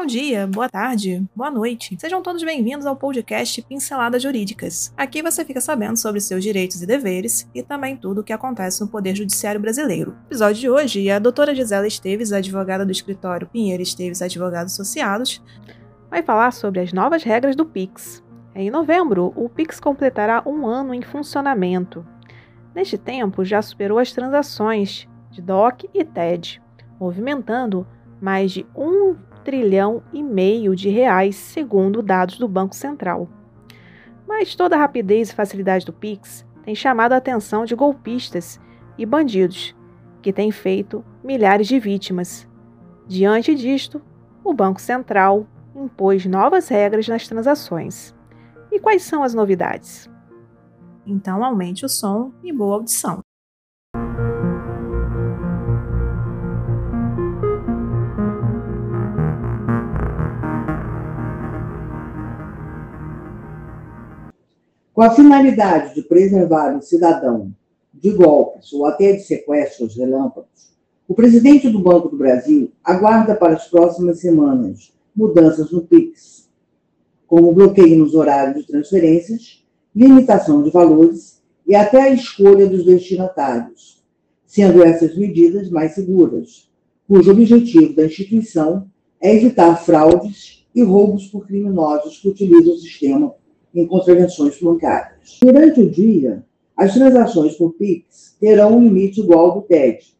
Bom dia, boa tarde, boa noite. Sejam todos bem-vindos ao podcast Pinceladas Jurídicas. Aqui você fica sabendo sobre seus direitos e deveres e também tudo o que acontece no Poder Judiciário Brasileiro. No episódio de hoje, a doutora Gisela Esteves, advogada do escritório Pinheiro Esteves Advogados Associados, vai falar sobre as novas regras do PIX. Em novembro, o PIX completará um ano em funcionamento. Neste tempo, já superou as transações de DOC e TED, movimentando mais de um trilhão e meio de reais, segundo dados do Banco Central. Mas toda a rapidez e facilidade do Pix tem chamado a atenção de golpistas e bandidos, que têm feito milhares de vítimas. Diante disto, o Banco Central impôs novas regras nas transações. E quais são as novidades? Então aumente o som e boa audição. Com a finalidade de preservar o cidadão de golpes ou até de sequestros relâmpagos, o presidente do Banco do Brasil aguarda para as próximas semanas mudanças no PIX, como bloqueio nos horários de transferências, limitação de valores e até a escolha dos destinatários, sendo essas medidas mais seguras, cujo objetivo da instituição é evitar fraudes e roubos por criminosos que utilizam o sistema em contravenções bancárias. Durante o dia, as transações por PIX terão um limite igual ao do TED.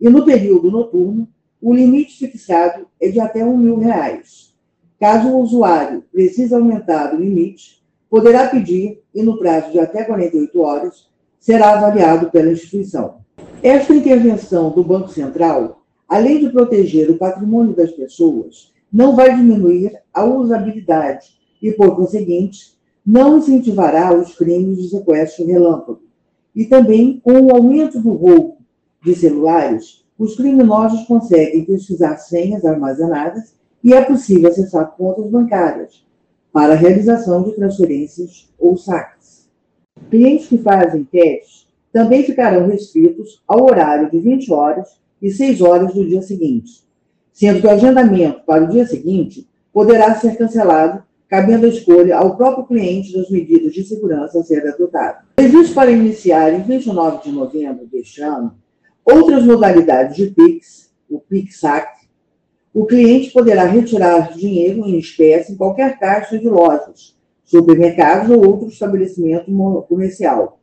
E no período noturno, o limite fixado é de até mil reais. Caso o usuário precise aumentar o limite, poderá pedir e, no prazo de até 48 horas, será avaliado pela instituição. Esta intervenção do Banco Central, além de proteger o patrimônio das pessoas, não vai diminuir a usabilidade e, por conseguinte, não incentivará os crimes de sequestro relâmpago. E também, com o aumento do roubo de celulares, os criminosos conseguem pesquisar senhas armazenadas e é possível acessar contas bancárias para a realização de transferências ou saques. Clientes que fazem testes também ficarão restritos ao horário de 20 horas e 6 horas do dia seguinte, sendo que o agendamento para o dia seguinte poderá ser cancelado cabendo a escolha ao próprio cliente das medidas de segurança a serem adotadas. Previsto para iniciar em 29 de novembro deste ano, outras modalidades de PIX, o PIX-SAC, o cliente poderá retirar dinheiro em espécie em qualquer caixa de lojas, supermercados ou outro estabelecimento comercial.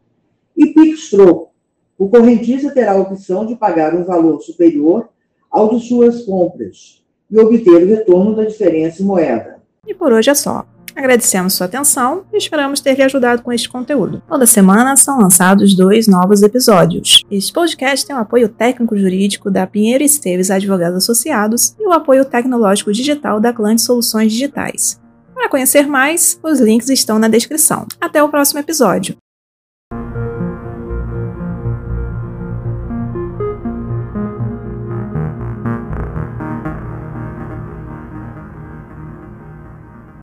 E PIX-Troco, o correntista terá a opção de pagar um valor superior ao de suas compras e obter o retorno da diferença em moeda. E por hoje é só. Agradecemos sua atenção e esperamos ter lhe ajudado com este conteúdo. Toda semana são lançados dois novos episódios. Este podcast tem o apoio técnico-jurídico da Pinheiro Esteves Advogados Associados e o apoio tecnológico digital da Clã de Soluções Digitais. Para conhecer mais, os links estão na descrição. Até o próximo episódio.